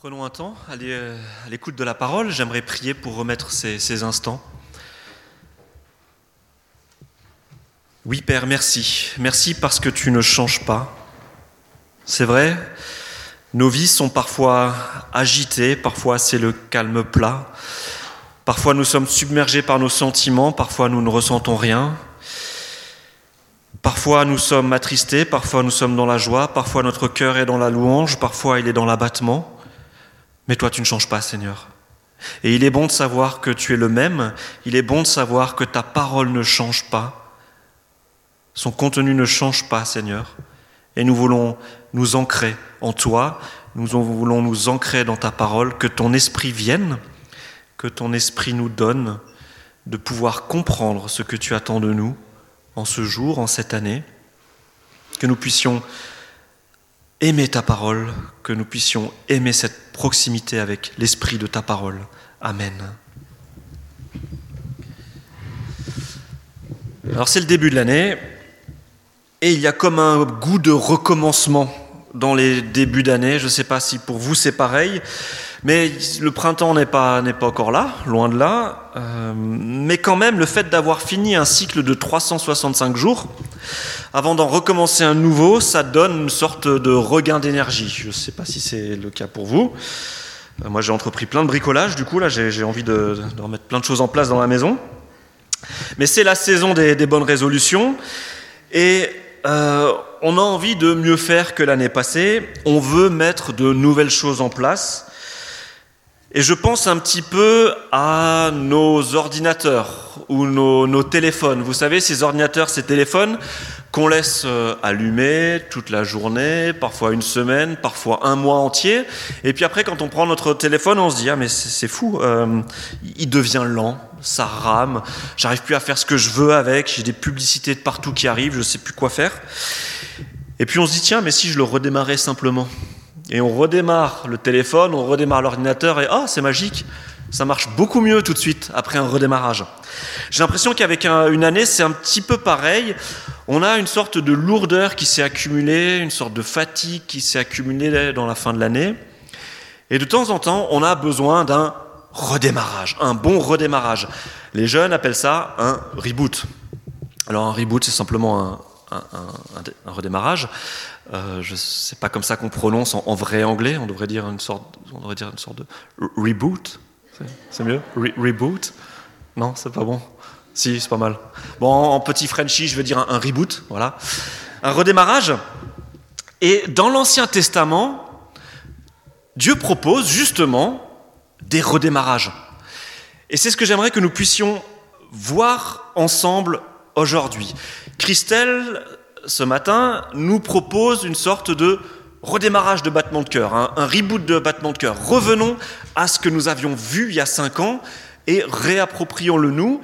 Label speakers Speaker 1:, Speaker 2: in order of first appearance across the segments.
Speaker 1: Prenons un temps à l'écoute de la parole. J'aimerais prier pour remettre ces, ces, instants. Oui, Père, merci. Merci parce que tu ne changes pas. C'est vrai, nos vies sont parfois agitées, parfois c'est le calme plat, parfois nous sommes submergés par nos sentiments, parfois nous ne ressentons rien. Parfois nous sommes attristés, parfois nous sommes dans la joie, parfois notre cœur est dans la louange, parfois il est dans l'abattement. Mais toi, tu ne changes pas, Seigneur. Et il est bon de savoir que tu es le même, il est bon de savoir que ta parole ne change pas, son contenu ne change pas, Seigneur. Et nous voulons nous ancrer en toi, nous voulons nous ancrer dans ta parole, que ton esprit vienne, que ton esprit nous donne de pouvoir comprendre ce que tu attends de nous en ce jour, en cette année, que nous puissions aimer ta parole, que nous puissions aimer cette proximité avec l'esprit de ta parole. Amen. Alors c'est le début de l'année et il y a comme un goût de recommencement dans les débuts d'année. Je ne sais pas si pour vous c'est pareil, mais le printemps n'est pas, pas encore là, loin de là. Euh, mais quand même, le fait d'avoir fini un cycle de 365 jours, avant d'en recommencer un nouveau, ça donne une sorte de regain d'énergie. Je ne sais pas si c'est le cas pour vous. Euh, moi, j'ai entrepris plein de bricolage, du coup, là, j'ai envie de, remettre plein de choses en place dans la maison. Mais c'est la saison des, des, bonnes résolutions. Et euh, on a envie de mieux faire que l'année passée. On veut mettre de nouvelles choses en place. Et je pense un petit peu à nos ordinateurs ou nos, nos téléphones. Vous savez, ces ordinateurs, ces téléphones qu'on laisse euh, allumer toute la journée, parfois une semaine, parfois un mois entier. Et puis après, quand on prend notre téléphone, on se dit ah mais c'est fou, euh, il devient lent, ça rame, j'arrive plus à faire ce que je veux avec, j'ai des publicités de partout qui arrivent, je sais plus quoi faire. Et puis on se dit tiens mais si je le redémarrais simplement? Et on redémarre le téléphone, on redémarre l'ordinateur et ah c'est magique, ça marche beaucoup mieux tout de suite après un redémarrage. J'ai l'impression qu'avec un, une année, c'est un petit peu pareil. On a une sorte de lourdeur qui s'est accumulée, une sorte de fatigue qui s'est accumulée dans la fin de l'année. Et de temps en temps, on a besoin d'un redémarrage, un bon redémarrage. Les jeunes appellent ça un reboot. Alors un reboot, c'est simplement un, redémarrage. Euh, je pas comme ça qu'on prononce en, en, vrai anglais. On devrait dire une sorte, on devrait dire une sorte de reboot. C'est mieux Re Reboot? Non, c'est pas bon Si, c'est pas mal. Bon, en petit Frenchy, je veux dire un, un reboot, voilà. Un redémarrage. Et dans l'Ancien Testament, Dieu propose justement des redémarrages. Et c'est ce que j'aimerais que nous puissions voir ensemble aujourd'hui. Christelle, ce matin, nous propose une sorte de redémarrage de battement de cœur, un, un, reboot de battement de cœur. Revenons à ce que nous avions vu il y a cinq ans et réapproprions-le nous.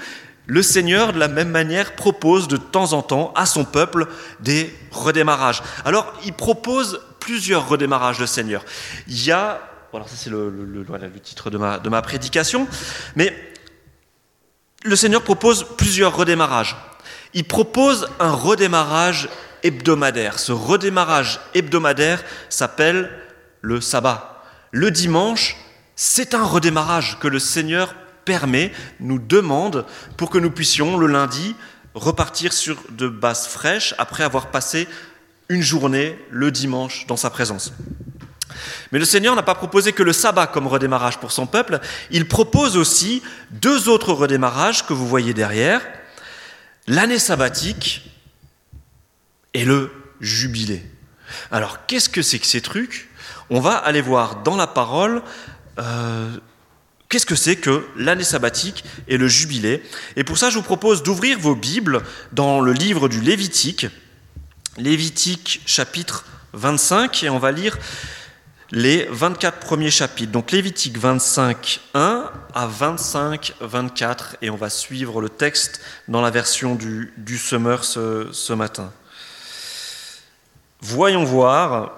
Speaker 1: Le Seigneur, de la même manière, propose de temps en temps à son peuple des redémarrages. Alors, il propose plusieurs redémarrages, le Seigneur. Il y a, voilà, ça c'est le, le, le, titre de ma prédication, mais le Seigneur propose plusieurs redémarrages. Il propose un redémarrage Ce redémarrage hebdomadaire s'appelle le sabbat. Le dimanche, c'est un redémarrage que le Seigneur permet, nous demande, pour que nous puissions le lundi repartir sur de bases fraîches après avoir passé une journée le dimanche dans sa présence. Mais le Seigneur n'a pas proposé que le sabbat comme redémarrage pour son peuple, il propose aussi deux autres redémarrages que vous voyez derrière, l'année sabbatique et le jubilé. Alors, qu'est-ce que c'est que ces trucs? On va aller voir dans la parole euh, qu'est-ce que c'est que l'année sabbatique et le jubilé. Et pour ça, je vous propose d'ouvrir vos Bibles dans le livre du Lévitique, Lévitique chapitre 25, et on va lire les 24 premiers chapitres. Donc Lévitique 25, 1 à 25, 24, et on va suivre le texte dans la version du, du Semeur ce, ce matin. Voyons voir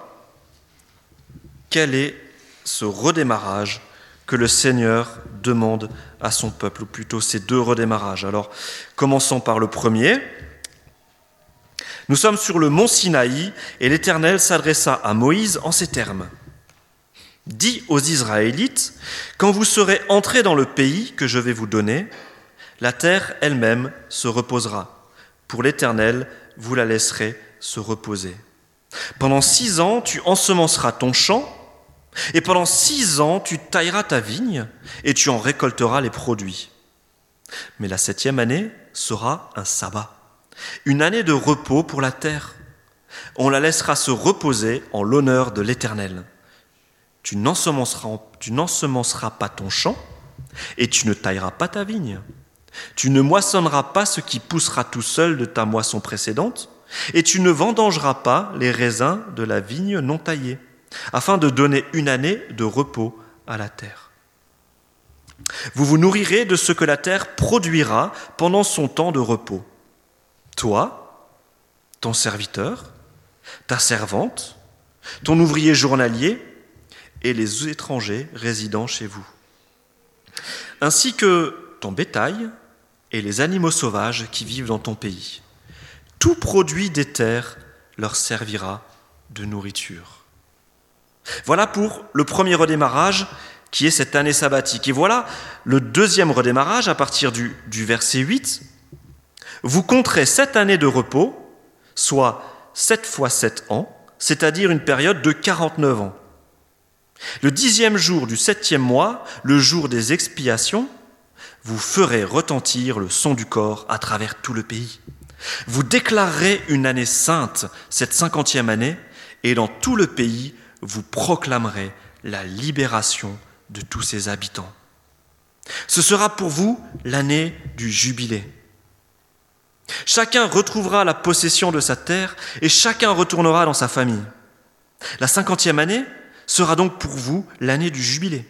Speaker 1: quel est ce redémarrage que le Seigneur demande à son peuple, ou plutôt ces deux redémarrages. Alors, commençons par le premier. Nous sommes sur le mont Sinaï et l'Éternel s'adressa à Moïse en ces termes. Dis aux Israélites, quand vous serez entrés dans le pays que je vais vous donner, la terre elle-même se reposera. Pour l'Éternel, vous la laisserez se reposer. Pendant six ans, tu ensemenceras ton champ, et pendant six ans, tu tailleras ta vigne, et tu en récolteras les produits. Mais la septième année sera un sabbat, une année de repos pour la terre. On la laissera se reposer en l'honneur de l'Éternel. Tu n'ensemenceras pas ton champ et tu ne tailleras pas ta vigne. Tu ne moissonneras pas ce qui poussera tout seul de ta moisson précédente et tu ne vendangeras pas les raisins de la vigne non taillée, afin de donner une année de repos à la terre. Vous vous nourrirez de ce que la terre produira pendant son temps de repos. Toi, ton serviteur, ta servante, ton ouvrier journalier et les étrangers résidant chez vous, ainsi que ton bétail et les animaux sauvages qui vivent dans ton pays. Tout produit des terres leur servira de nourriture. Voilà pour le premier redémarrage qui est cette année sabbatique. Et voilà le deuxième redémarrage à partir du, verset 8. Vous compterez sept années de repos, soit sept fois sept ans, c'est-à-dire une période de 49 ans. Le dixième jour du septième mois, le jour des expiations, vous ferez retentir le son du corps à travers tout le pays. Vous déclarerez une année sainte, cette cinquantième année, et dans tout le pays, vous proclamerez la libération de tous ses habitants. Ce sera pour vous l'année du jubilé. Chacun retrouvera la possession de sa terre et chacun retournera dans sa famille. La cinquantième année, sera donc pour vous l'année du jubilé.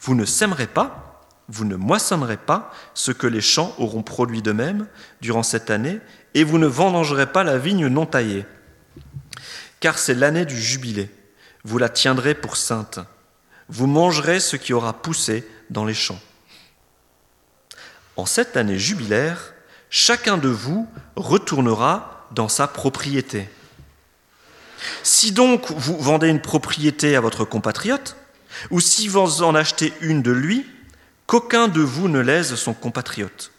Speaker 1: Vous ne sèmerez pas, vous ne moissonnerez pas ce que les champs auront produit d'eux-mêmes durant cette année, et vous ne vendangerez pas la vigne non taillée. Car c'est l'année du jubilé. Vous la tiendrez pour sainte. Vous mangerez ce qui aura poussé dans les champs. En cette année jubilaire, chacun de vous retournera dans sa propriété. Si donc vous vendez une propriété à votre compatriote, ou si vous en achetez une de lui, qu'aucun de vous ne lèse son compatriote.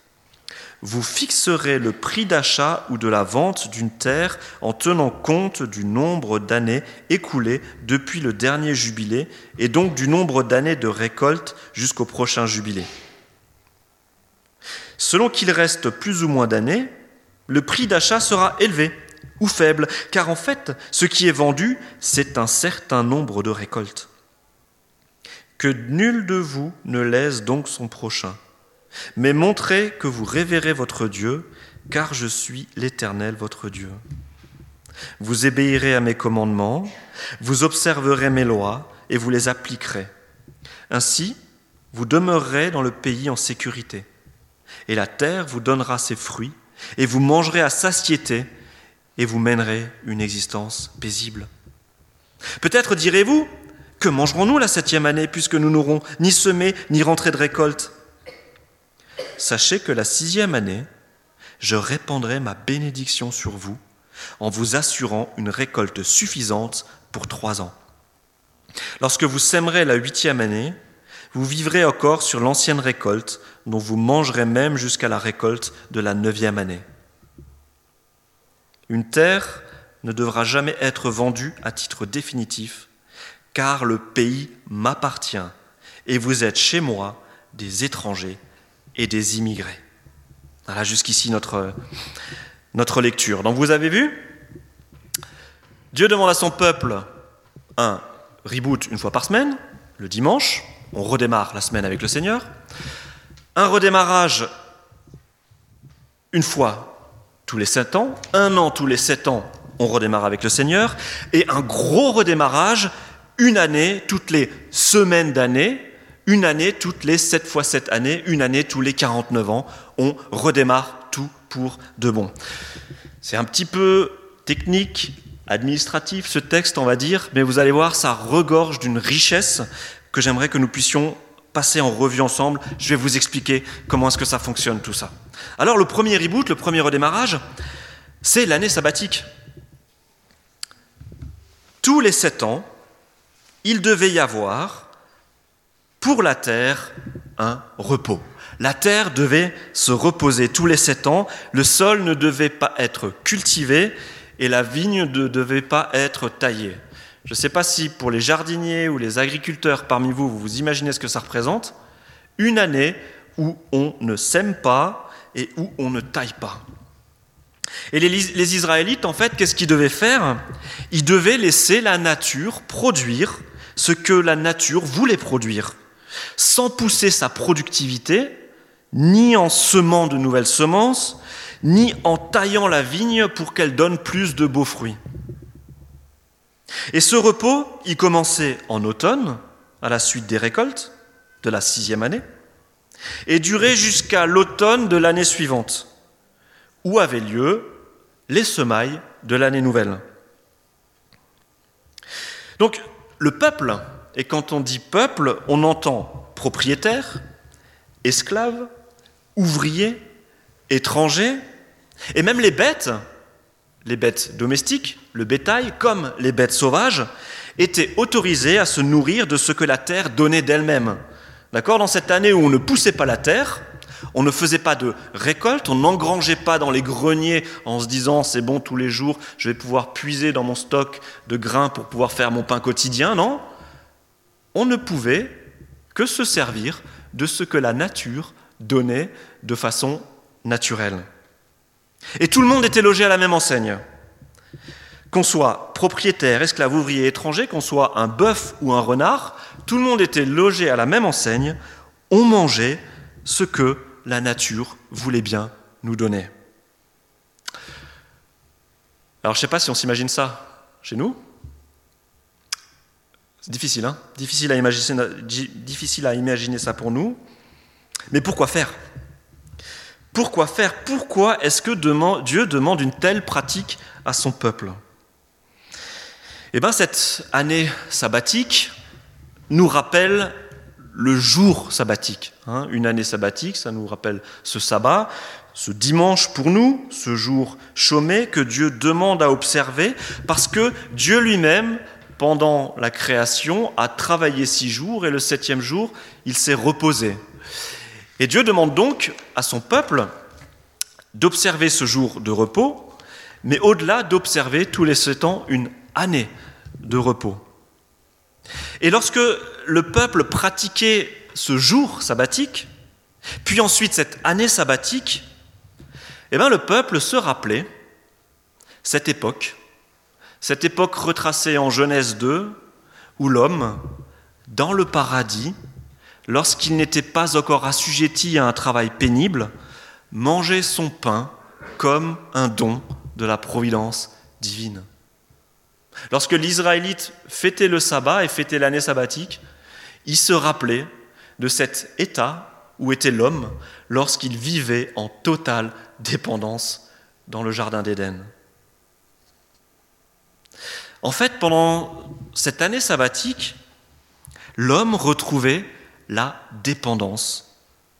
Speaker 1: Vous fixerez le prix d'achat ou de la vente d'une terre en tenant compte du nombre d'années écoulées depuis le dernier jubilé et donc du nombre d'années de récolte jusqu'au prochain jubilé. Selon qu'il reste plus ou moins d'années, le prix d'achat sera élevé ou faible, car en fait, ce qui est vendu, c'est un certain nombre de récoltes. Que nul de vous ne laisse donc son prochain, mais montrez que vous révérez votre Dieu, car je suis l'Éternel votre Dieu. Vous obéirez à mes commandements, vous observerez mes lois et vous les appliquerez. Ainsi, vous demeurerez dans le pays en sécurité, et la terre vous donnera ses fruits, et vous mangerez à satiété et vous mènerez une existence paisible. Peut-être direz-vous, que mangerons-nous la septième année puisque nous n'aurons ni semé ni rentré de récolte? Sachez que la sixième année, je répandrai ma bénédiction sur vous en vous assurant une récolte suffisante pour trois ans. Lorsque vous sèmerez la huitième année, vous vivrez encore sur l'ancienne récolte, dont vous mangerez même jusqu'à la récolte de la neuvième année. Une terre ne devra jamais être vendue à titre définitif, car le pays m'appartient, et vous êtes chez moi des étrangers et des immigrés. Voilà jusqu'ici notre, lecture. Donc vous avez vu, Dieu demande à son peuple un reboot une fois par semaine, le dimanche, on redémarre la semaine avec le Seigneur, un redémarrage une fois tous les sept ans, un an tous les sept ans, on redémarre avec le Seigneur, et un gros redémarrage, une année toutes les semaines d'année, une année toutes les sept fois sept années, une année tous les 49 ans, on redémarre tout pour de bon. C'est un petit peu technique, administratif ce texte, on va dire, mais vous allez voir, ça regorge d'une richesse que j'aimerais que nous puissions passer en revue ensemble. Je vais vous expliquer comment est-ce que ça fonctionne tout ça. Alors le premier reboot, le premier redémarrage, c'est l'année sabbatique. Tous les sept ans, il devait y avoir pour la terre un repos. La terre devait se reposer tous les sept ans, le sol ne devait pas être cultivé et la vigne ne devait pas être taillée. Je ne sais pas si pour les jardiniers ou les agriculteurs parmi vous, vous vous imaginez ce que ça représente. Une année où on ne sème pas et où on ne taille pas. Et les, Israélites, en fait, qu'est-ce qu'ils devaient faire? Ils devaient laisser la nature produire ce que la nature voulait produire, sans pousser sa productivité ni en semant de nouvelles semences, ni en taillant la vigne pour qu'elle donne plus de beaux fruits. Et ce repos, il commençait en automne, à la suite des récoltes de la sixième année, et durait jusqu'à l'automne de l'année suivante, où avaient lieu les semailles de l'année nouvelle. Donc, le peuple, et quand on dit peuple, on entend propriétaire, esclave, ouvriers, étrangers, et même les bêtes, les bêtes domestiques, le bétail, comme les bêtes sauvages, étaient autorisés à se nourrir de ce que la terre donnait d'elle-même. D'accord? Dans cette année où on ne poussait pas la terre, on ne faisait pas de récolte, on n'engrangeait pas dans les greniers en se disant c'est bon tous les jours, je vais pouvoir puiser dans mon stock de grains pour pouvoir faire mon pain quotidien, non On ne pouvait que se servir de ce que la nature donné de façon naturelle. Et tout le monde était logé à la même enseigne. Qu'on soit propriétaire, esclave, ouvrier, étranger, qu'on soit un bœuf ou un renard, tout le monde était logé à la même enseigne. On mangeait ce que la nature voulait bien nous donner. Alors je ne sais pas si on s'imagine ça chez nous. C'est difficile, hein difficile à, imaginer, difficile à imaginer ça pour nous. Mais pourquoi faire? Pourquoi faire? Pourquoi est-ce que Dieu demande une telle pratique à son peuple? Eh bien, cette année sabbatique nous rappelle le jour sabbatique. Hein. une année sabbatique, ça nous rappelle ce sabbat, ce dimanche pour nous, ce jour chômé que Dieu demande à observer, parce que Dieu lui-même, pendant la création, a travaillé six jours et le septième jour, il s'est reposé. Et Dieu demande donc à son peuple d'observer ce jour de repos, mais au-delà d'observer tous les sept ans une année de repos. Et lorsque le peuple pratiquait ce jour sabbatique, puis ensuite cette année sabbatique, eh bien le peuple se rappelait cette époque, cette époque retracée en Genèse 2, où l'homme, dans le paradis, lorsqu'il n'était pas encore assujetti à un travail pénible, mangeait son pain comme un don de la providence divine. Lorsque l'Israélite fêtait le sabbat et fêtait l'année sabbatique, il se rappelait de cet état où était l'homme lorsqu'il vivait en totale dépendance dans le Jardin d'Éden. En fait, pendant cette année sabbatique, l'homme retrouvait la dépendance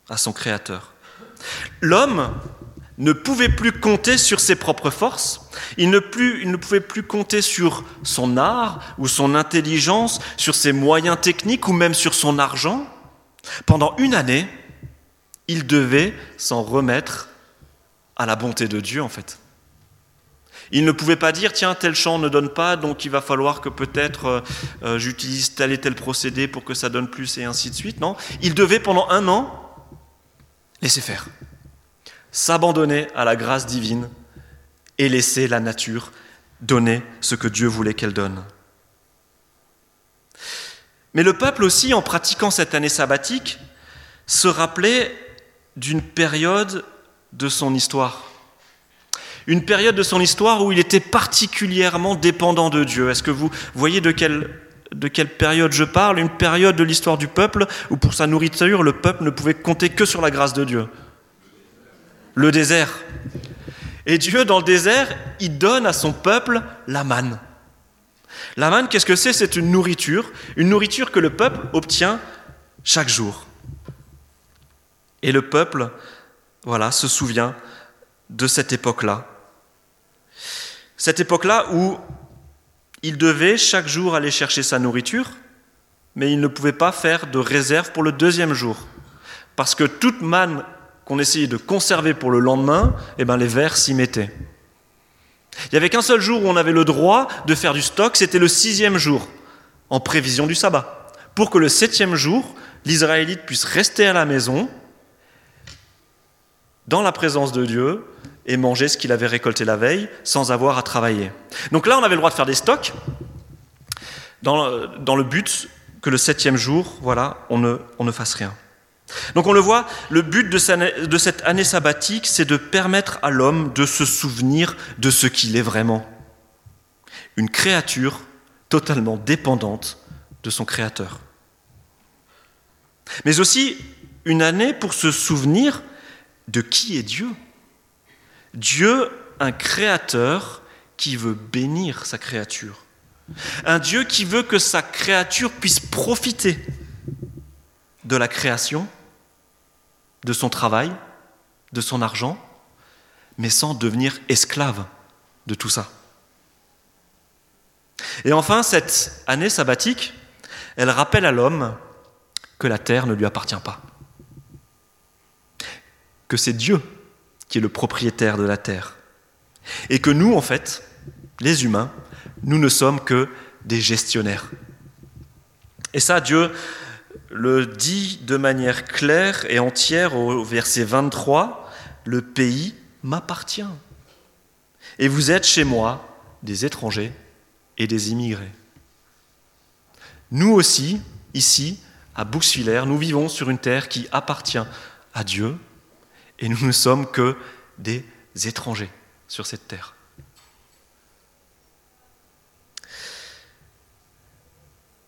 Speaker 1: à son Créateur. L'homme ne pouvait plus compter sur ses propres forces, il ne, pouvait plus compter sur son art ou son intelligence, sur ses moyens techniques ou même sur son argent. Pendant une année, il devait s'en remettre à la bonté de Dieu en fait. Il ne pouvait pas dire, tiens, tel champ ne donne pas, donc il va falloir que peut-être euh, euh, j'utilise tel et tel procédé pour que ça donne plus et ainsi de suite. Non, il devait pendant un an laisser faire, s'abandonner à la grâce divine et laisser la nature donner ce que Dieu voulait qu'elle donne. Mais le peuple aussi, en pratiquant cette année sabbatique, se rappelait d'une période de son histoire une période de son histoire où il était particulièrement dépendant de Dieu. Est-ce que vous voyez de quelle, de quelle période je parle? Une période de l'histoire du peuple où pour sa nourriture, le peuple ne pouvait compter que sur la grâce de Dieu. Le désert. Et Dieu, dans le désert, il donne à son peuple la manne. La manne, qu'est-ce que c'est? C'est une nourriture, une nourriture que le peuple obtient chaque jour. Et le peuple, voilà, se souvient de cette époque-là. Cette époque-là où il devait chaque jour aller chercher sa nourriture, mais ils ne pouvaient pas faire de réserve pour le deuxième jour. Parce que toute manne qu'on essayait de conserver pour le lendemain, eh ben les vers s'y mettaient. Il n'y avait qu'un seul jour où on avait le droit de faire du stock, c'était le sixième jour, en prévision du sabbat, pour que le septième jour, l'Israélite puisse rester à la maison, dans la présence de Dieu, et manger ce qu'il avait récolté la veille, sans avoir à travailler. Donc là, on avait le droit de faire des stocks, dans, le but que le septième jour, voilà, on ne fasse rien. Donc on le voit, le but de cette année sabbatique, c'est de permettre à l'homme de se souvenir de ce qu'il est vraiment. Une créature totalement dépendante de son Créateur. Mais aussi une année pour se souvenir de qui est Dieu. Dieu, un créateur qui veut bénir sa créature. Un Dieu qui veut que sa créature puisse profiter de la création de son travail, de son argent, mais sans devenir esclave de tout ça. Et enfin, cette année sabbatique, elle rappelle à l'homme que la terre ne lui appartient pas, que c'est Dieu qui est le propriétaire de la terre, et que nous, en fait, les humains, nous ne sommes que des gestionnaires. Et ça, Dieu le dit de manière claire et entière au verset 23, le pays m'appartient. Et vous êtes chez moi des étrangers et des immigrés. Nous aussi, ici, à Bouxwiller, nous vivons sur une terre qui appartient à Dieu et nous ne sommes que des étrangers sur cette terre.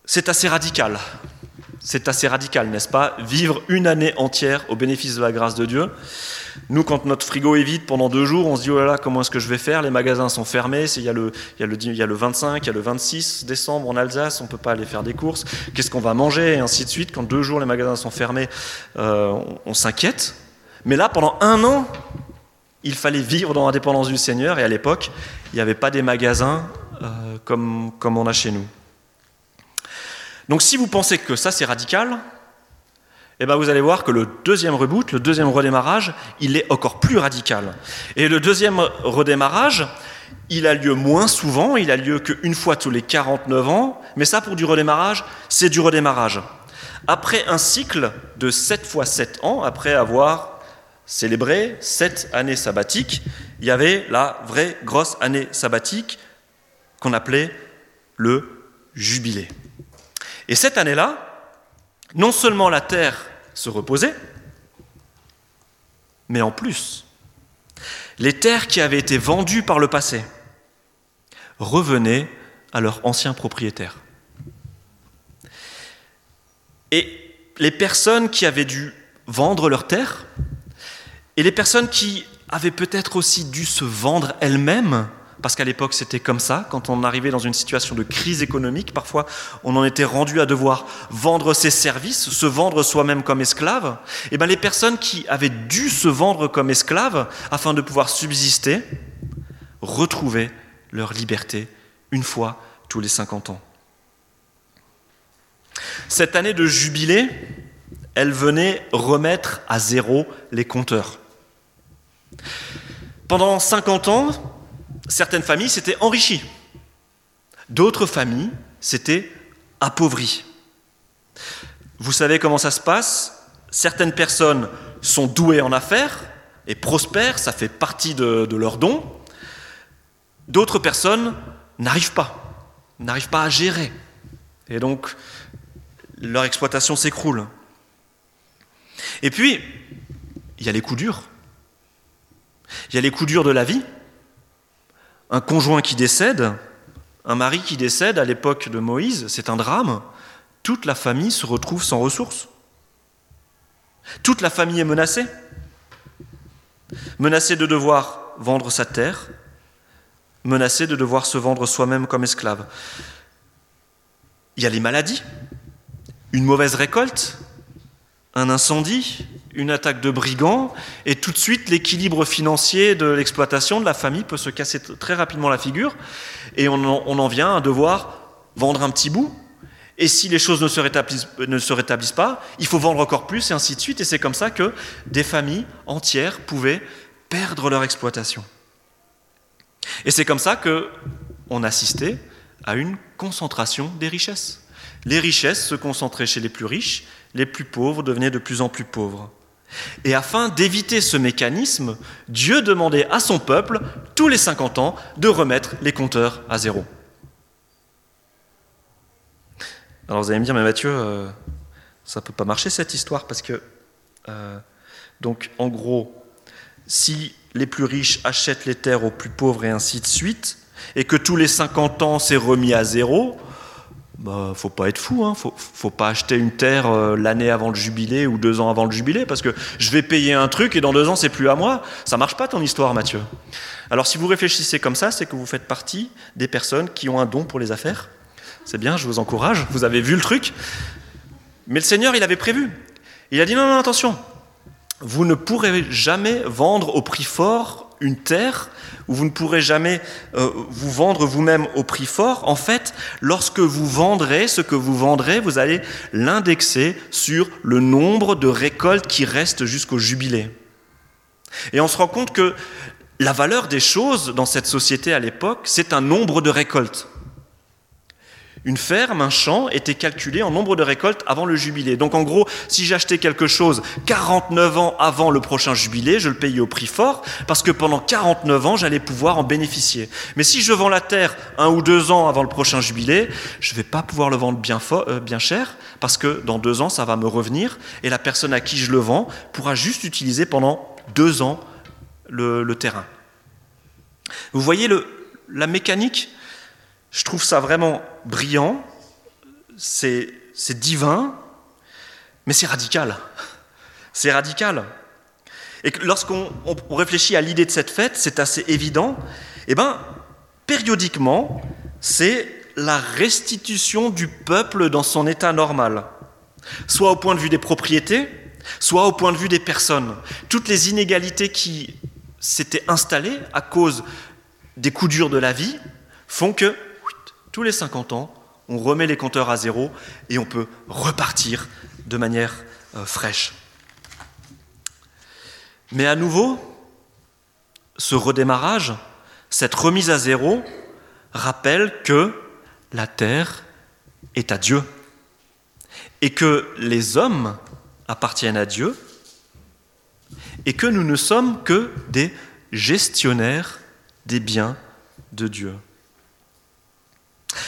Speaker 1: C'est assez radical c'est assez radical, n'est-ce pas? Vivre une année entière au bénéfice de la grâce de Dieu. Nous, quand notre frigo est vide pendant deux jours, on se dit, oh là là, comment est-ce que je vais faire? Les magasins sont fermés, il y, a le, il, y a le, il y a le 25, il y a le 26 décembre en Alsace, on ne peut pas aller faire des courses. Qu'est-ce qu'on va manger? Et ainsi de suite. Quand deux jours les magasins sont fermés, euh, on, s'inquiète. Mais là, pendant un an, il fallait vivre dans l'indépendance du Seigneur. Et à l'époque, il n'y avait pas des magasins euh, comme, comme on a chez nous. Donc si vous pensez que ça c'est radical, eh ben vous allez voir que le deuxième reboot, le deuxième redémarrage, il est encore plus radical. Et le deuxième redémarrage, il a lieu moins souvent, il a lieu qu'une fois tous les 49 ans, mais ça pour du redémarrage, c'est du redémarrage. Après un cycle de 7 fois 7 ans, après avoir célébré 7 années sabbatiques, il y avait la vraie grosse année sabbatique qu'on appelait le jubilé. Et cette année-là, non seulement la terre se reposait, mais en plus, les terres qui avaient été vendues par le passé revenaient à leurs anciens propriétaires. Et les personnes qui avaient dû vendre leurs terres, et les personnes qui avaient peut-être aussi dû se vendre elles-mêmes, parce qu'à l'époque c'était comme ça, quand on arrivait dans une situation de crise économique, parfois on en était rendu à devoir vendre ses services, se vendre soi-même comme esclave, et eh bien les personnes qui avaient dû se vendre comme esclaves afin de pouvoir subsister, retrouvaient leur liberté une fois tous les 50 ans. Cette année de jubilé, elle venait remettre à zéro les compteurs. Pendant 50 ans, certaines familles s'étaient enrichies, d'autres familles s'étaient appauvries. Vous savez comment ça se passe? Certaines personnes sont douées en affaires et prospèrent, ça fait partie de, de leur don. D'autres personnes n'arrivent pas, n'arrivent pas à gérer. Et donc, leur exploitation s'écroule. Et puis, il y a les coups durs. Il y a les coups durs de la vie, un conjoint qui décède, un mari qui décède à l'époque de Moïse, c'est un drame. Toute la famille se retrouve sans ressources. Toute la famille est menacée. Menacée de devoir vendre sa terre, menacée de devoir se vendre soi-même comme esclave. Il y a les maladies, une mauvaise récolte, un incendie, une attaque de brigands, et tout de suite l'équilibre financier de l'exploitation de la famille peut se casser très rapidement la figure, et on en, vient à devoir vendre un petit bout. Et si les choses ne se, rétablissent, ne se rétablissent pas, il faut vendre encore plus et ainsi de suite. Et c'est comme ça que des familles entières pouvaient perdre leur exploitation. Et c'est comme ça que on assistait à une concentration des richesses. Les richesses se concentraient chez les plus riches, les plus pauvres devenaient de plus en plus pauvres. Et afin d'éviter ce mécanisme, Dieu demandait à son peuple, tous les 50 ans, de remettre les compteurs à zéro. Alors vous allez me dire, mais Mathieu, euh, ça ne peut pas marcher cette histoire, parce que, euh, donc en gros, si les plus riches achètent les terres aux plus pauvres et ainsi de suite, et que tous les 50 ans c'est remis à zéro, bah, faut pas être fou, hein. faut, faut pas acheter une terre euh, l'année avant le jubilé ou deux ans avant le jubilé, parce que je vais payer un truc et dans deux ans c'est plus à moi. Ça marche pas ton histoire, Mathieu. Alors si vous réfléchissez comme ça, c'est que vous faites partie des personnes qui ont un don pour les affaires. C'est bien, je vous encourage. Vous avez vu le truc. Mais le Seigneur, il avait prévu. Il a dit non, non, attention. Vous ne pourrez jamais vendre au prix fort une terre où vous ne pourrez jamais euh, vous vendre vous-même au prix fort, en fait, lorsque vous vendrez ce que vous vendrez, vous allez l'indexer sur le nombre de récoltes qui restent jusqu'au jubilé. Et on se rend compte que la valeur des choses dans cette société à l'époque, c'est un nombre de récoltes. Une ferme, un champ, était calculé en nombre de récoltes avant le jubilé. Donc en gros, si j'achetais quelque chose 49 ans avant le prochain jubilé, je le payais au prix fort, parce que pendant 49 ans, j'allais pouvoir en bénéficier. Mais si je vends la terre un ou deux ans avant le prochain jubilé, je ne vais pas pouvoir le vendre bien, euh, bien cher, parce que dans deux ans, ça va me revenir, et la personne à qui je le vends pourra juste utiliser pendant deux ans le, terrain. Vous voyez la mécanique? Je trouve ça vraiment brillant, c'est divin, mais c'est radical. C'est radical. Et lorsqu'on réfléchit à l'idée de cette fête, c'est assez évident. Eh bien, périodiquement, c'est la restitution du peuple dans son état normal, soit au point de vue des propriétés, soit au point de vue des personnes. Toutes les inégalités qui s'étaient installées à cause des coups durs de la vie font que tous les 50 ans, on remet les compteurs à zéro et on peut repartir de manière euh, fraîche. Mais à nouveau, ce redémarrage, cette remise à zéro, rappelle que la terre est à Dieu et que les hommes appartiennent à Dieu et que nous ne sommes que des gestionnaires des biens de Dieu.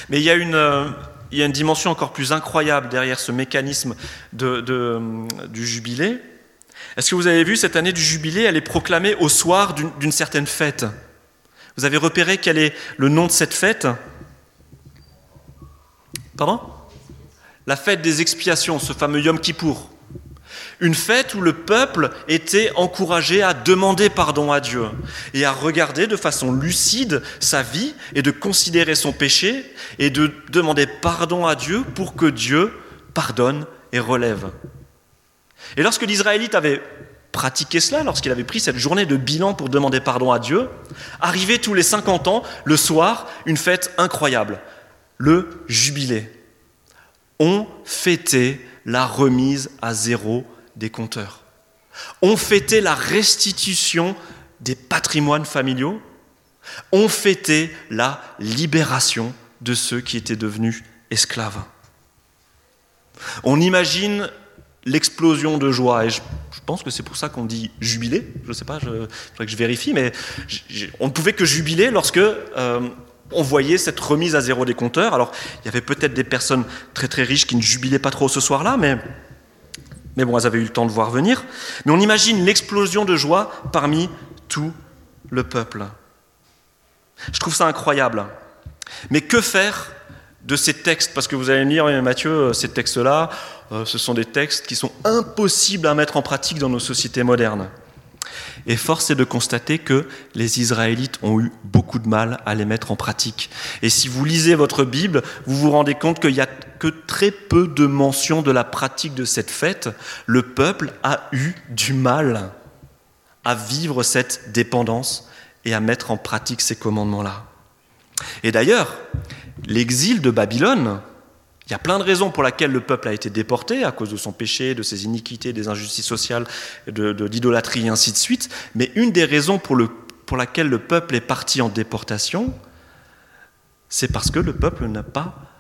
Speaker 1: Mais il y a une, euh, il y a une dimension encore plus incroyable derrière ce mécanisme euh, du jubilé. Est-ce que vous avez vu cette année du jubilé, elle est proclamée au soir d'une certaine fête Vous avez repéré quel est le nom de cette fête? Pardon? La fête des expiations, ce fameux Yom Kippour. Une fête où le peuple était encouragé à demander pardon à Dieu et à regarder de façon lucide sa vie et de considérer son péché et de demander pardon à Dieu pour que Dieu pardonne et relève. Et lorsque l'Israélite avait pratiqué cela, lorsqu'il avait pris cette journée de bilan pour demander pardon à Dieu, arrivait tous les 50 ans, le soir, une fête incroyable, le jubilé. On fêtait la remise à zéro des compteurs. On fêtait la restitution des patrimoines familiaux. On fêtait la libération de ceux qui étaient devenus esclaves. On imagine l'explosion de joie, et je, pense que c'est pour ça qu'on dit jubilé, je ne sais pas, il faudrait que je vérifie, mais on ne pouvait que jubiler lorsque euh, on voyait cette remise à zéro des compteurs. Alors, il y avait peut-être des personnes très très riches qui ne jubilaient pas trop ce soir-là, mais, mais bon, elles avaient eu le temps de voir venir. Mais on imagine l'explosion de joie parmi tout le peuple. Je trouve ça incroyable. Mais que faire de ces textes? Parce que vous allez me dire, Mathieu, euh, ces textes-là, euh, ce sont des textes qui sont impossibles à mettre en pratique dans nos sociétés modernes. Et force est de constater que les Israélites ont eu beaucoup de mal à les mettre en pratique. Et si vous lisez votre Bible, vous vous rendez compte qu'il n'y a très peu de mentions de la pratique de cette fête. Le peuple a eu du mal à vivre cette dépendance et à mettre en pratique ces commandements-là. Et d'ailleurs, l'exil de Babylone, Il y a plein de raisons pour lesquelles le peuple a été déporté, à cause de son péché, de ses iniquités, des injustices sociales, de, d'idolâtrie et ainsi de suite. Mais une des raisons pour, pour laquelle le peuple est parti en déportation, c'est parce que le peuple n'a pas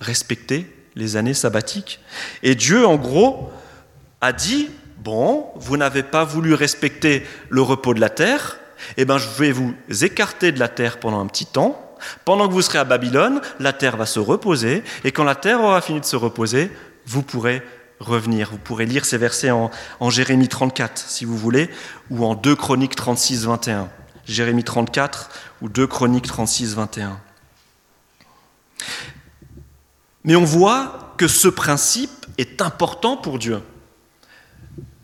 Speaker 1: respecté les années sabbatiques. Et Dieu, en gros, a dit, bon, vous n'avez pas voulu respecter le repos de la terre, eh bien je vais vous écarter de la terre pendant un petit temps. Pendant que vous serez à Babylone, la terre va se reposer, et quand la terre aura fini de se reposer, vous pourrez revenir. Vous pourrez lire ces versets en, en Jérémie 34, si vous voulez, ou en 2 Chroniques 36, 21. Jérémie 34 ou 2 Chroniques 36, 21. Mais on voit que ce principe est important pour Dieu.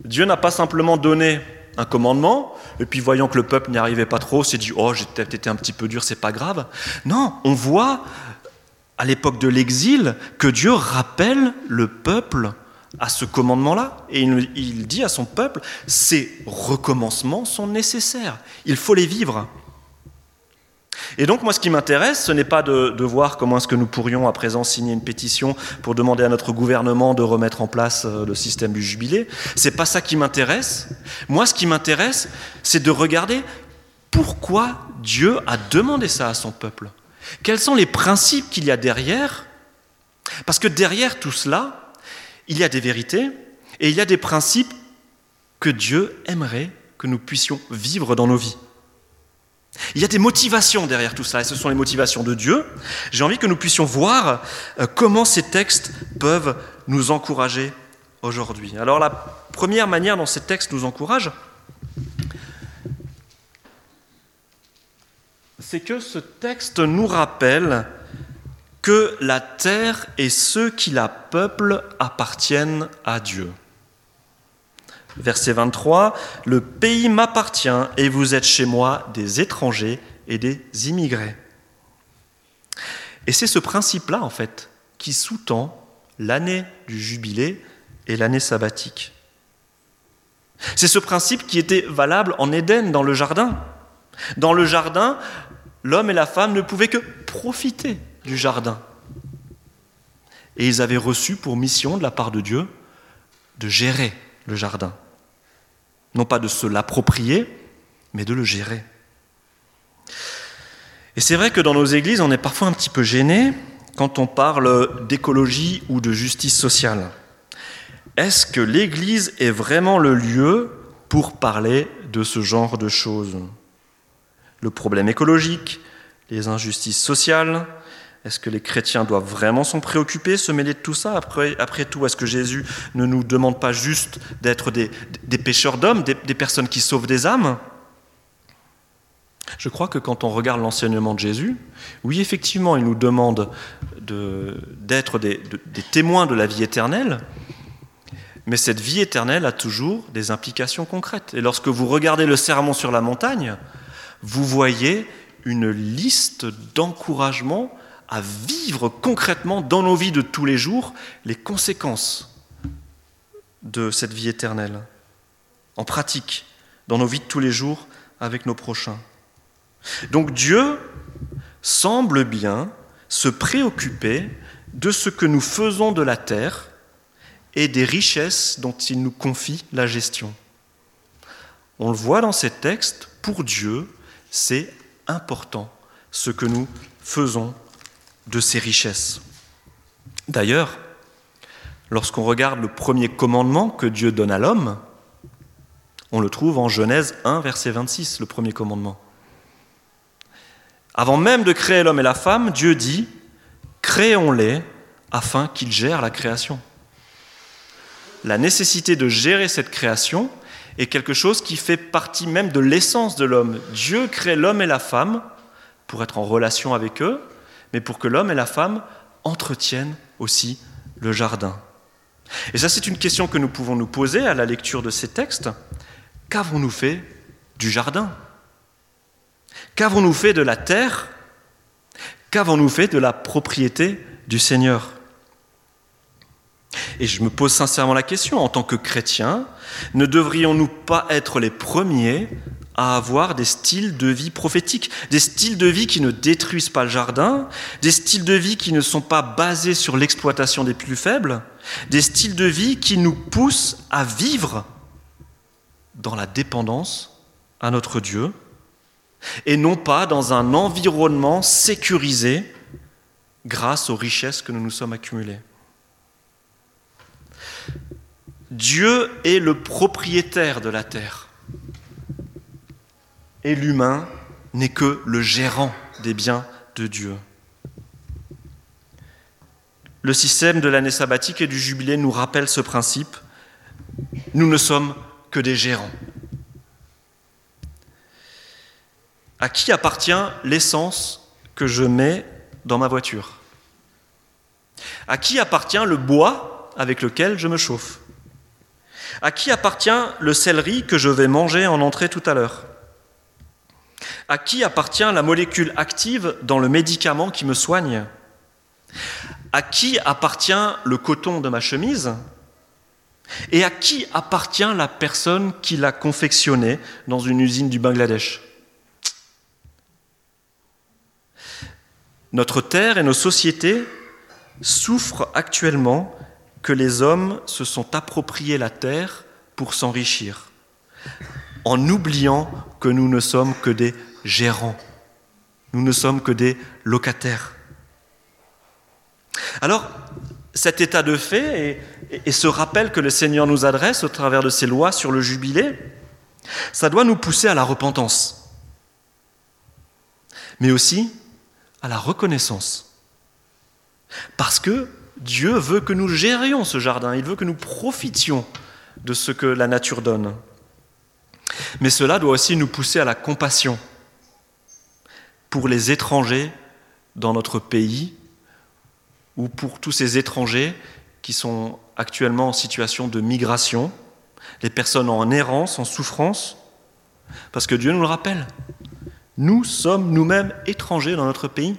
Speaker 1: Dieu n'a pas simplement donné un commandement, et puis voyant que le peuple n'y arrivait pas trop, s'est dit Oh, j'ai peut-être été un petit peu dur, c'est pas grave. Non, on voit à l'époque de l'exil que Dieu rappelle le peuple à ce commandement-là, et il dit à son peuple Ces recommencements sont nécessaires, il faut les vivre. Et donc moi ce qui m'intéresse, ce n'est pas de, voir comment est-ce que nous pourrions à présent signer une pétition pour demander à notre gouvernement de remettre en place euh, le système du jubilé. C'est pas ça qui m'intéresse. Moi ce qui m'intéresse, c'est de regarder pourquoi Dieu a demandé ça à son peuple. Quels sont les principes qu'il y a derrière? Parce que derrière tout cela, il y a des vérités et il y a des principes que Dieu aimerait que nous puissions vivre dans nos vies. Il y a des motivations derrière tout cela, et ce sont les motivations de Dieu. J'ai envie que nous puissions voir euh, comment ces textes peuvent nous encourager aujourd'hui. Alors la première manière dont ces textes nous encouragent, c'est que ce texte nous rappelle que la terre et ceux qui la peuplent appartiennent à Dieu. Verset 23, Le pays m'appartient et vous êtes chez moi des étrangers et des immigrés. Et c'est ce principe-là, en fait, qui sous-tend l'année du jubilé et l'année sabbatique. C'est ce principe qui était valable en Éden, dans le jardin. Dans le jardin, l'homme et la femme ne pouvaient que profiter du jardin. Et ils avaient reçu pour mission de la part de Dieu de gérer le jardin. Non pas de se l'approprier, mais de le gérer. Et c'est vrai que dans nos églises, on est parfois un petit peu gêné quand on parle d'écologie ou de justice sociale. Est-ce que l'Église est vraiment le lieu pour parler de ce genre de choses? Le problème écologique, les injustices sociales, est-ce que les chrétiens doivent vraiment s'en préoccuper, se mêler de tout ça après, tout, est-ce que Jésus ne nous demande pas juste d'être des, pêcheurs d'hommes, des, personnes qui sauvent des âmes? Je crois que quand on regarde l'enseignement de Jésus, oui, effectivement, il nous demande d'être des, des témoins de la vie éternelle, mais cette vie éternelle a toujours des implications concrètes. Et lorsque vous regardez le sermon sur la montagne, vous voyez une liste d'encouragements à vivre concrètement dans nos vies de tous les jours les conséquences de cette vie éternelle, en pratique, dans nos vies de tous les jours avec nos prochains. Donc Dieu semble bien se préoccuper de ce que nous faisons de la terre et des richesses dont il nous confie la gestion. On le voit dans ces textes, pour Dieu, c'est important ce que nous faisons de ses richesses. D'ailleurs, lorsqu'on regarde le premier commandement que Dieu donne à l'homme, on le trouve en Genèse 1, verset 26, le premier commandement. Avant même de créer l'homme et la femme, Dieu dit, créons-les afin qu'ils gèrent la création. La nécessité de gérer cette création est quelque chose qui fait partie même de l'essence de l'homme. Dieu crée l'homme et la femme pour être en relation avec eux, mais pour que l'homme et la femme entretiennent aussi le jardin. Et ça, c'est une question que nous pouvons nous poser à la lecture de ces textes. Qu'avons-nous fait du jardin? Qu'avons-nous fait de la terre? Qu'avons-nous fait de la propriété du Seigneur? Et je me pose sincèrement la question, en tant que chrétien, ne devrions-nous pas être les premiers à avoir des styles de vie prophétiques, des styles de vie qui ne détruisent pas le jardin, des styles de vie qui ne sont pas basés sur l'exploitation des plus faibles, des styles de vie qui nous poussent à vivre dans la dépendance à notre Dieu et non pas dans un environnement sécurisé grâce aux richesses que nous nous sommes accumulées. Dieu est le propriétaire de la terre et l'humain n'est que le gérant des biens de Dieu. Le système de l'année sabbatique et du jubilé nous rappelle ce principe. Nous ne sommes que des gérants. À qui appartient l'essence que je mets dans ma voiture? À qui appartient le bois avec lequel je me chauffe? À qui appartient le céleri que je vais manger en entrée tout à l'heure? À qui appartient la molécule active dans le médicament qui me soigne À qui appartient le coton de ma chemise Et à qui appartient la personne qui l'a confectionné dans une usine du Bangladesh Notre terre et nos sociétés souffrent actuellement que les hommes se sont appropriés la terre pour s'enrichir, en oubliant que nous ne sommes que des gérants. Nous ne sommes que des locataires. Alors, cet état de fait et, ce rappel que le Seigneur nous adresse au travers de ses lois sur le jubilé, ça doit nous pousser à la repentance, mais aussi à la reconnaissance. Parce que Dieu veut que nous gérions ce jardin, il veut que nous profitions de ce que la nature donne. Mais cela doit aussi nous pousser à la compassion pour les étrangers dans notre pays ou pour tous ces étrangers qui sont actuellement en situation de migration, les personnes en errance, en souffrance, parce que Dieu nous le rappelle. Nous sommes nous-mêmes étrangers dans notre pays.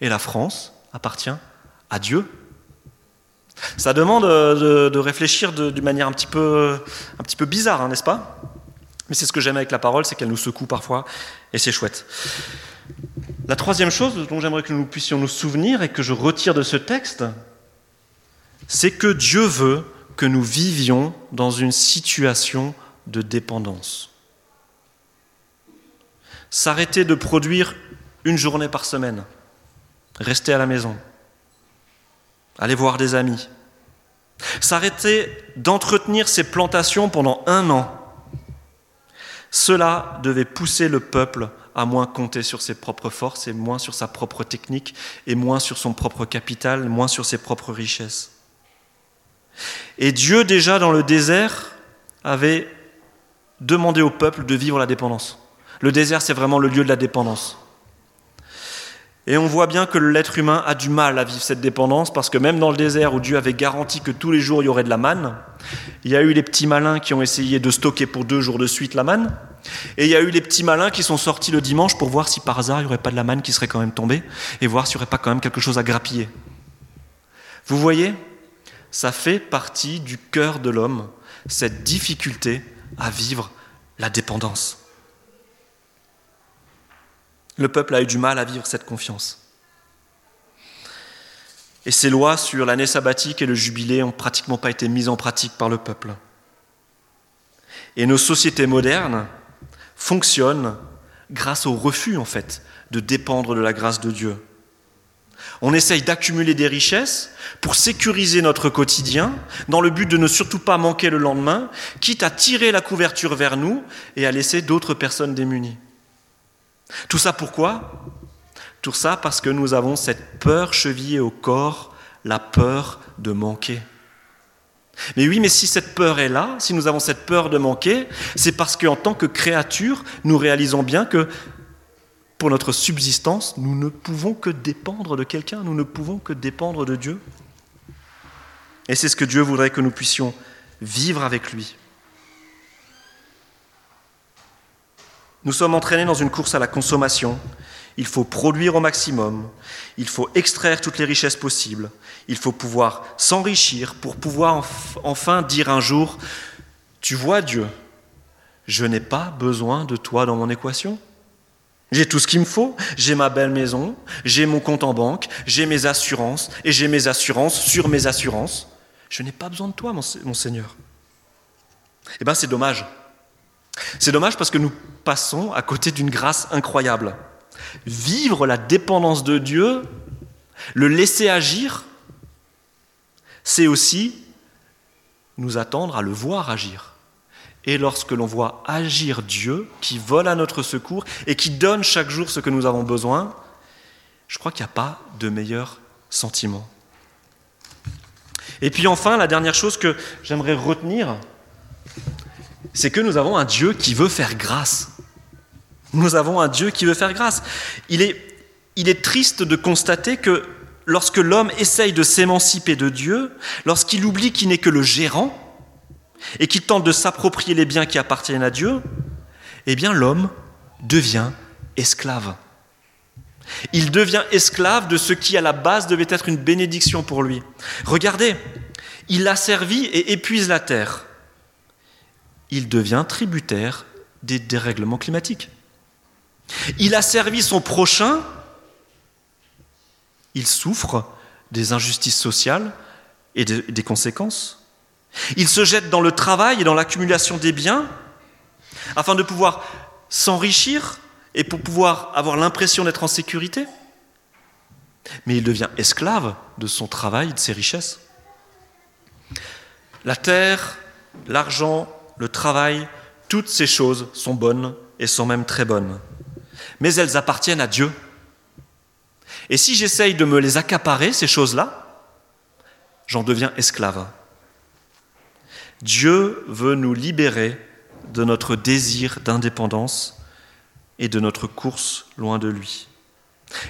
Speaker 1: Et la France appartient à Dieu. Ça demande de, réfléchir d'une manière un petit peu, un petit peu bizarre, hein, n'est-ce pas? Mais c'est ce que j'aime avec la parole, c'est qu'elle nous secoue parfois, et c'est chouette. La troisième chose dont j'aimerais que nous puissions nous souvenir et que je retire de ce texte, c'est que Dieu veut que nous vivions dans une situation de dépendance. S'arrêter de produire une journée par semaine, rester à la maison, aller voir des amis, s'arrêter d'entretenir ses plantations pendant un an, cela devait pousser le peuple à moins compter sur ses propres forces et moins sur sa propre technique et moins sur son propre capital, moins sur ses propres richesses. Et Dieu déjà dans le désert avait demandé au peuple de vivre la dépendance. Le désert, c'est vraiment le lieu de la dépendance. Et on voit bien que l'être humain a du mal à vivre cette dépendance parce que même dans le désert où Dieu avait garanti que tous les jours il y aurait de la manne, il y a eu les petits malins qui ont essayé de stocker pour deux jours de suite la manne, et il y a eu les petits malins qui sont sortis le dimanche pour voir si par hasard il n'y aurait pas de la manne qui serait quand même tombée et voir s'il n'y aurait pas quand même quelque chose à grappiller. Vous voyez, ça fait partie du cœur de l'homme, cette difficulté à vivre la dépendance. Le peuple a eu du mal à vivre cette confiance. Et ces lois sur l'année sabbatique et le jubilé n'ont pratiquement pas été mises en pratique par le peuple. Et nos sociétés modernes fonctionnent grâce au refus, en fait, de dépendre de la grâce de Dieu. On essaye d'accumuler des richesses pour sécuriser notre quotidien, dans le but de ne surtout pas manquer le lendemain, quitte à tirer la couverture vers nous et à laisser d'autres personnes démunies. Tout ça pourquoi? Tout ça parce que nous avons cette peur chevillée au corps, la peur de manquer. Mais oui, mais si cette peur est là, si nous avons cette peur de manquer, c'est parce qu'en tant que créature, nous réalisons bien que pour notre subsistance, nous ne pouvons que dépendre de quelqu'un, nous ne pouvons que dépendre de Dieu. Et c'est ce que Dieu voudrait que nous puissions vivre avec lui. Nous sommes entraînés dans une course à la consommation. Il faut produire au maximum, il faut extraire toutes les richesses possibles, il faut pouvoir s'enrichir pour pouvoir enfin dire un jour, tu vois Dieu, je n'ai pas besoin de toi dans mon équation. J'ai tout ce qu'il me faut, j'ai ma belle maison, j'ai mon compte en banque, j'ai mes assurances, et j'ai mes assurances sur mes assurances. Je n'ai pas besoin de toi, mon Seigneur. Eh bien, c'est dommage. C'est dommage parce que nous passons à côté d'une grâce incroyable. Vivre la dépendance de Dieu, le laisser agir, c'est aussi nous attendre à le voir agir. Et lorsque l'on voit agir Dieu, qui vole à notre secours et qui donne chaque jour ce que nous avons besoin, je crois qu'il n'y a pas de meilleur sentiment. Et puis enfin, la dernière chose que j'aimerais retenir, c'est que nous avons un Dieu qui veut faire grâce. Nous avons un Dieu qui veut faire grâce. Il est, il est triste de constater que lorsque l'homme essaye de s'émanciper de Dieu, lorsqu'il oublie qu'il n'est que le gérant, et qu'il tente de s'approprier les biens qui appartiennent à Dieu, eh bien l'homme devient esclave. Il devient esclave de ce qui à la base devait être une bénédiction pour lui. Regardez, il a servi et épuise la terre. Il devient tributaire des dérèglements climatiques. Il a servi son prochain, il souffre des injustices sociales et des conséquences. Il se jette dans le travail et dans l'accumulation des biens afin de pouvoir s'enrichir et pour pouvoir avoir l'impression d'être en sécurité. Mais il devient esclave de son travail de ses richesses. La terre, l'argent, le travail, toutes ces choses sont bonnes et sont même très bonnes. Mais elles appartiennent à Dieu. Et si j'essaye de me les accaparer, ces choses-là, j'en deviens esclave. Dieu veut nous libérer de notre désir d'indépendance et de notre course loin de lui.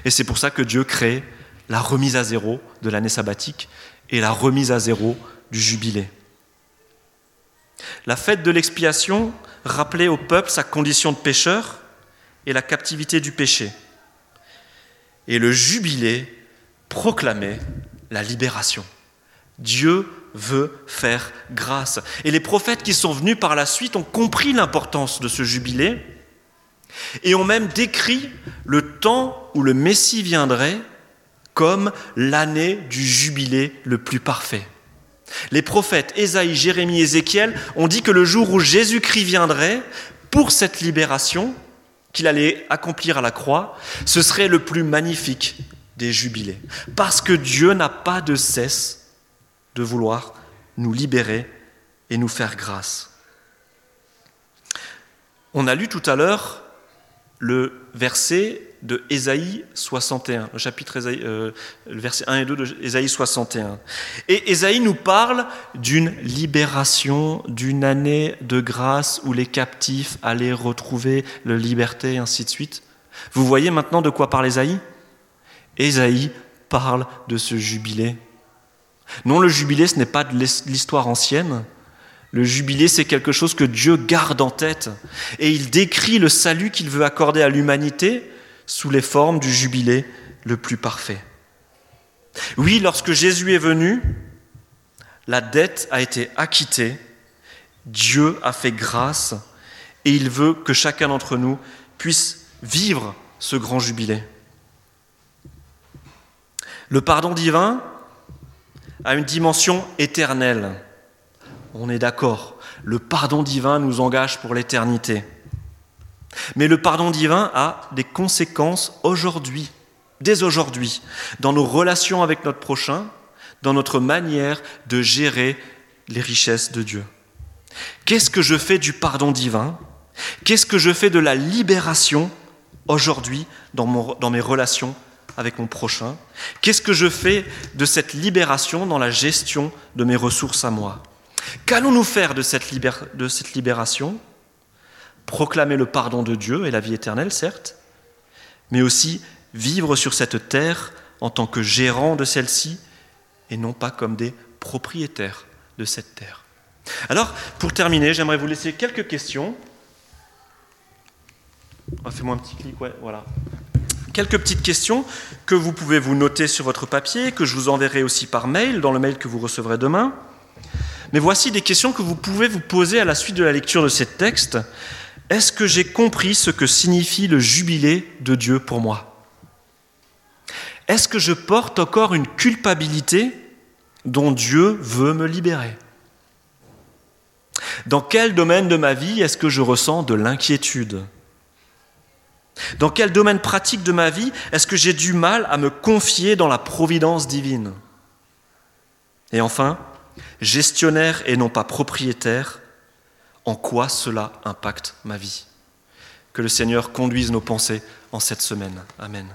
Speaker 1: Et c'est pour ça que Dieu crée la remise à zéro de l'année sabbatique et la remise à zéro du jubilé. La fête de l'expiation rappelait au peuple sa condition de pécheur et la captivité du péché. Et le jubilé proclamait la libération. Dieu veut faire grâce. Et les prophètes qui sont venus par la suite ont compris l'importance de ce jubilé et ont même décrit le temps où le Messie viendrait comme l'année du jubilé le plus parfait. Les prophètes Ésaïe, Jérémie, Ézéchiel ont dit que le jour où Jésus-Christ viendrait pour cette libération qu'il allait accomplir à la croix, ce serait le plus magnifique des jubilés. Parce que Dieu n'a pas de cesse de vouloir nous libérer et nous faire grâce. On a lu tout à l'heure le verset de Ésaïe 61, le chapitre euh, verset 1 et 2 de Ésaïe 61. Et Ésaïe nous parle d'une libération, d'une année de grâce où les captifs allaient retrouver la liberté ainsi de suite. Vous voyez maintenant de quoi parle Ésaïe? Ésaïe parle de ce jubilé non, le jubilé, ce n'est pas de l'histoire ancienne. Le jubilé, c'est quelque chose que Dieu garde en tête. Et il décrit le salut qu'il veut accorder à l'humanité sous les formes du jubilé le plus parfait. Oui, lorsque Jésus est venu, la dette a été acquittée, Dieu a fait grâce, et il veut que chacun d'entre nous puisse vivre ce grand jubilé. Le pardon divin, à une dimension éternelle. On est d'accord, le pardon divin nous engage pour l'éternité. Mais le pardon divin a des conséquences aujourd'hui, dès aujourd'hui, dans nos relations avec notre prochain, dans notre manière de gérer les richesses de Dieu. Qu'est-ce que je fais du pardon divin? Qu'est-ce que je fais de la libération aujourd'hui dans, mes relations avec mon prochain? Qu'est-ce que je fais de cette libération dans la gestion de mes ressources à moi? Qu'allons-nous faire de cette libération? Proclamer le pardon de Dieu et la vie éternelle, certes, mais aussi vivre sur cette terre en tant que gérant de celle-ci et non pas comme des propriétaires de cette terre. Alors, pour terminer, j'aimerais vous laisser quelques questions. Oh, fais-moi un petit clic, voilà quelques petites questions que vous pouvez vous noter sur votre papier, que je vous enverrai aussi par mail, dans le mail que vous recevrez demain. Mais voici des questions que vous pouvez vous poser à la suite de la lecture de ces textes. Est-ce que j'ai compris ce que signifie le jubilé de Dieu pour moi? Est-ce que je porte encore une culpabilité dont Dieu veut me libérer? Dans quel domaine de ma vie est-ce que je ressens de l'inquiétude? Dans quel domaine pratique de ma vie est-ce que j'ai du mal à me confier dans la providence divine? Et enfin, gestionnaire et non pas propriétaire, en quoi cela impacte ma vie? Que le Seigneur conduise nos pensées en cette semaine. Amen.